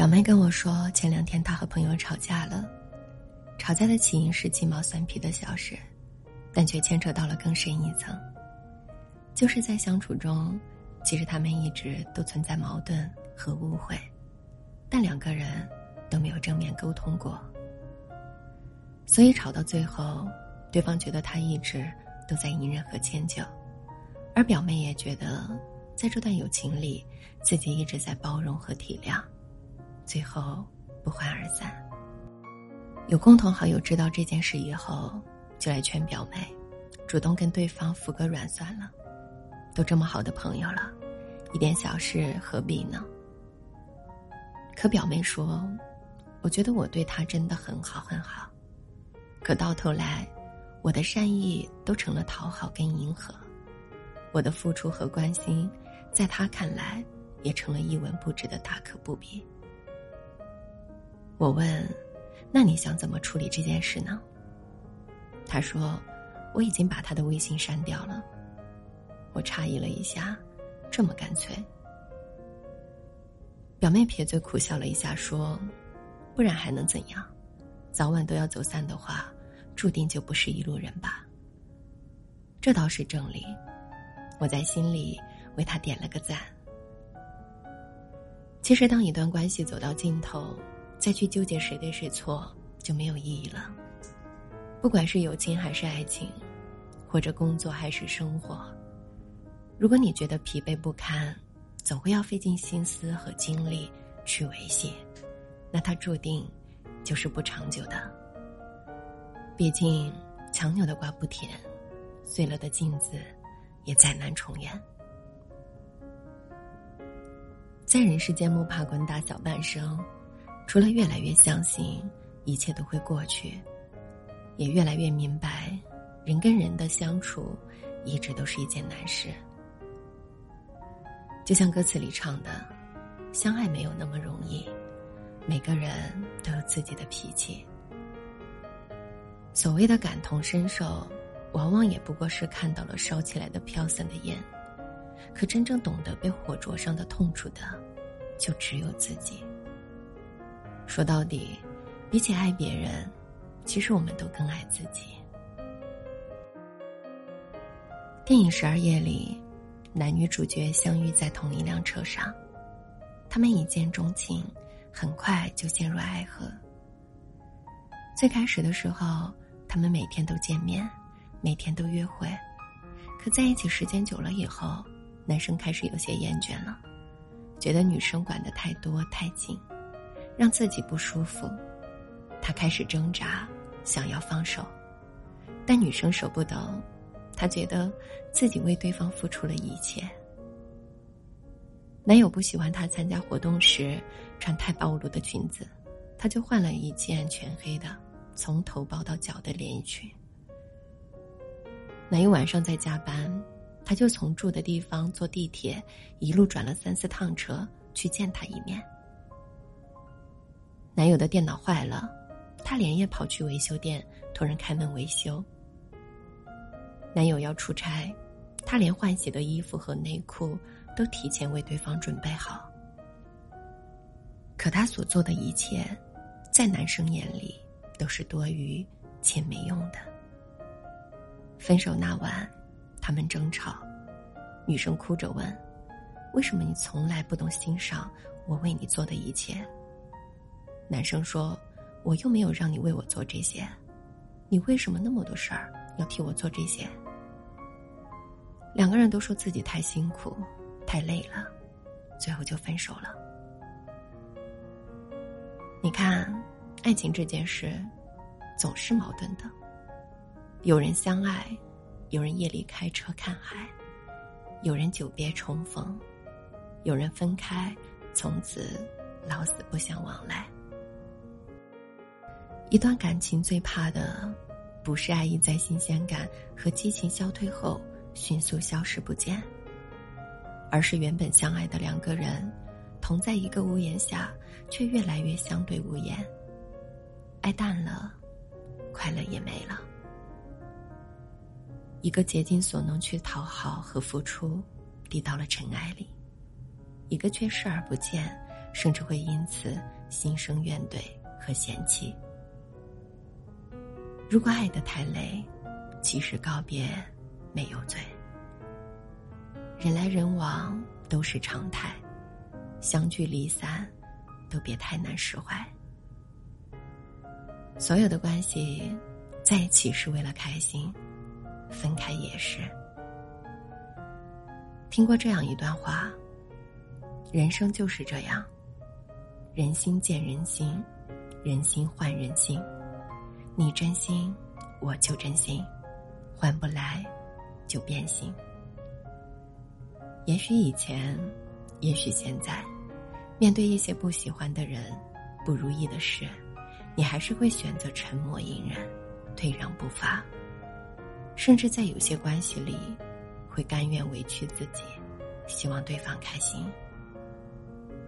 表妹跟我说，前两天她和朋友吵架了，吵架的起因是鸡毛蒜皮的小事，但却牵扯到了更深一层，就是在相处中，其实他们一直都存在矛盾和误会，但两个人都没有正面沟通过，所以吵到最后，对方觉得他一直都在隐忍和迁就，而表妹也觉得，在这段友情里，自己一直在包容和体谅。最后不欢而散。有共同好友知道这件事以后，就来劝表妹，主动跟对方服个软算了。都这么好的朋友了，一点小事何必呢？可表妹说：“我觉得我对他真的很好很好，可到头来，我的善意都成了讨好跟迎合，我的付出和关心，在他看来也成了一文不值的大可不必。”我问：“那你想怎么处理这件事呢？”他说：“我已经把他的微信删掉了。”我诧异了一下，这么干脆。表妹撇嘴苦笑了一下，说：“不然还能怎样？早晚都要走散的话，注定就不是一路人吧。”这倒是正理，我在心里为他点了个赞。其实，当一段关系走到尽头，再去纠结谁对谁错就没有意义了。不管是友情还是爱情，或者工作还是生活，如果你觉得疲惫不堪，总会要费尽心思和精力去维系，那它注定就是不长久的。毕竟强扭的瓜不甜，碎了的镜子也再难重圆。在人世间摸爬滚打小半生。除了越来越相信一切都会过去，也越来越明白，人跟人的相处一直都是一件难事。就像歌词里唱的：“相爱没有那么容易，每个人都有自己的脾气。”所谓的感同身受，往往也不过是看到了烧起来的飘散的烟，可真正懂得被火灼伤的痛楚的，就只有自己。说到底，比起爱别人，其实我们都更爱自己。电影《十二夜》里，男女主角相遇在同一辆车上，他们一见钟情，很快就陷入爱河。最开始的时候，他们每天都见面，每天都约会，可在一起时间久了以后，男生开始有些厌倦了，觉得女生管得太多太紧。让自己不舒服，他开始挣扎，想要放手，但女生舍不得，他觉得自己为对方付出了一切。男友不喜欢她参加活动时穿太暴露的裙子，他就换了一件全黑的，从头包到脚的连衣裙。男友晚上在加班，他就从住的地方坐地铁，一路转了三四趟车去见他一面。男友的电脑坏了，他连夜跑去维修店托人开门维修。男友要出差，他连换洗的衣服和内裤都提前为对方准备好。可他所做的一切，在男生眼里都是多余且没用的。分手那晚，他们争吵，女生哭着问：“为什么你从来不懂欣赏我为你做的一切？”男生说：“我又没有让你为我做这些，你为什么那么多事儿要替我做这些？”两个人都说自己太辛苦、太累了，最后就分手了。你看，爱情这件事总是矛盾的。有人相爱，有人夜里开车看海，有人久别重逢，有人分开，从此老死不相往来。一段感情最怕的，不是爱意在新鲜感和激情消退后迅速消失不见，而是原本相爱的两个人，同在一个屋檐下，却越来越相对无言。爱淡了，快乐也没了。一个竭尽所能去讨好和付出，低到了尘埃里；一个却视而不见，甚至会因此心生怨怼和嫌弃。如果爱得太累，其实告别没有罪。人来人往都是常态，相聚离散都别太难释怀。所有的关系，在一起是为了开心，分开也是。听过这样一段话：人生就是这样，人心见人心，人心换人心。你真心，我就真心，换不来，就变心。也许以前，也许现在，面对一些不喜欢的人、不如意的事。你还是会选择沉默隐忍，退让不发，甚至在有些关系里，会甘愿委屈自己，希望对方开心。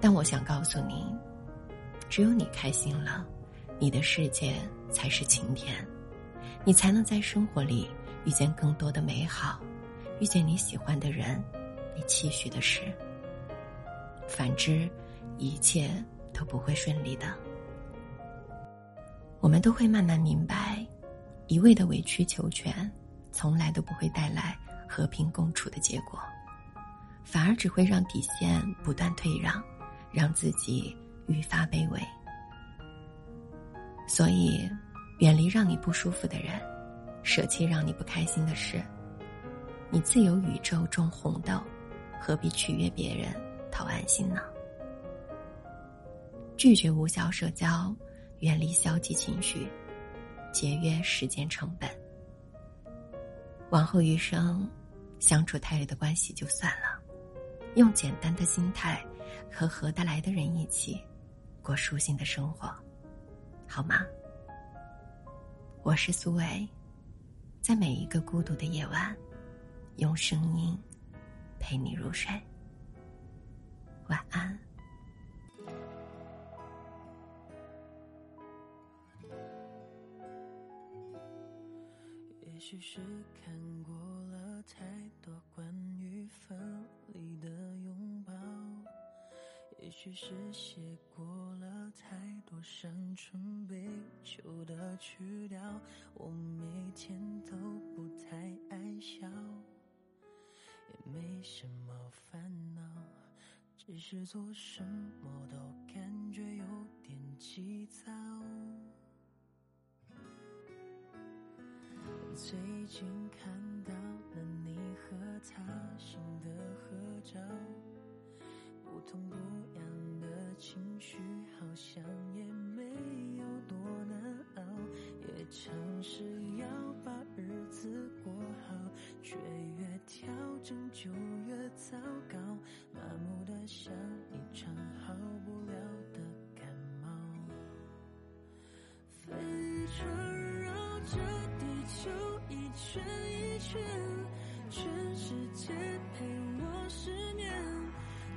但我想告诉你，只有你开心了，你的世界才是晴天，你才能在生活里遇见更多的美好，遇见你喜欢的人，你期许的事。反之，一切都不会顺利的。我们都会慢慢明白，一味的委曲求全，从来都不会带来和平共处的结果，反而只会让底线不断退让，让自己愈发卑微。所以，远离让你不舒服的人，舍弃让你不开心的事。你自有宇宙种红豆，何必取悦别人讨安心呢？拒绝无效社交。远离消极情绪，节约时间成本。往后余生，相处太累的关系就算了，用简单的心态和合得来的人一起过舒心的生活，好吗？我是苏伟，在每一个孤独的夜晚，用声音陪你入睡。晚安。也许是看过了太多关于分离的拥抱，也许是写过太多伤春悲秋的曲调，我每天都不太爱笑，也没什么烦恼，只是做什么都感觉有点急躁。最近看到了你和他新的合照，不痛不痒的情绪好像尝试要把日子过好，却越调整就越糟糕，麻木的像一场好不了的感冒，飞船绕着。地球一圈一圈，全世界陪我失眠，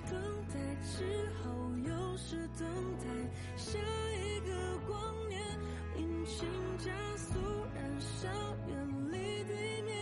等待之后又是等待下，心加速燃烧，远离地面，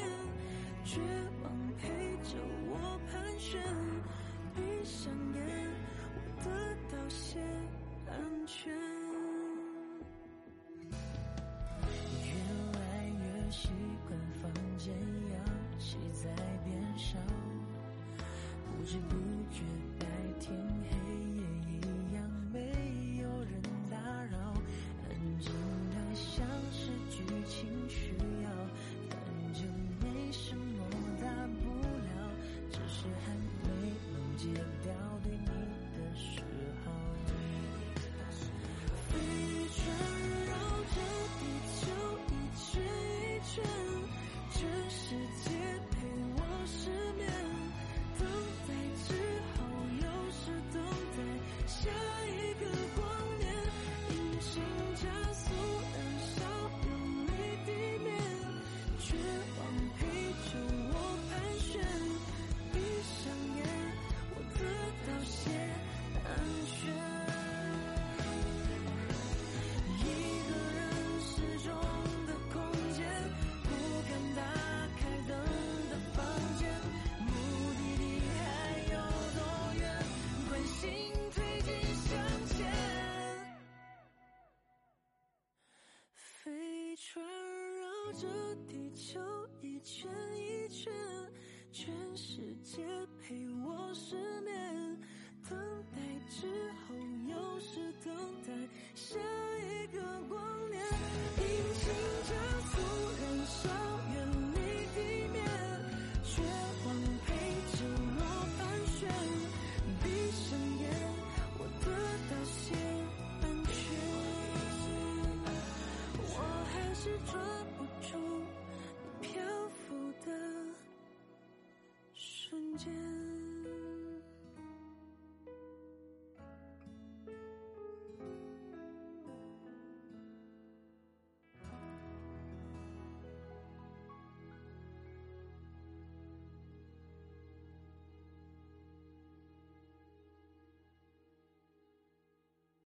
绕着地球一圈一圈，全世界陪我失眠，等待之后又是等待下一个光间。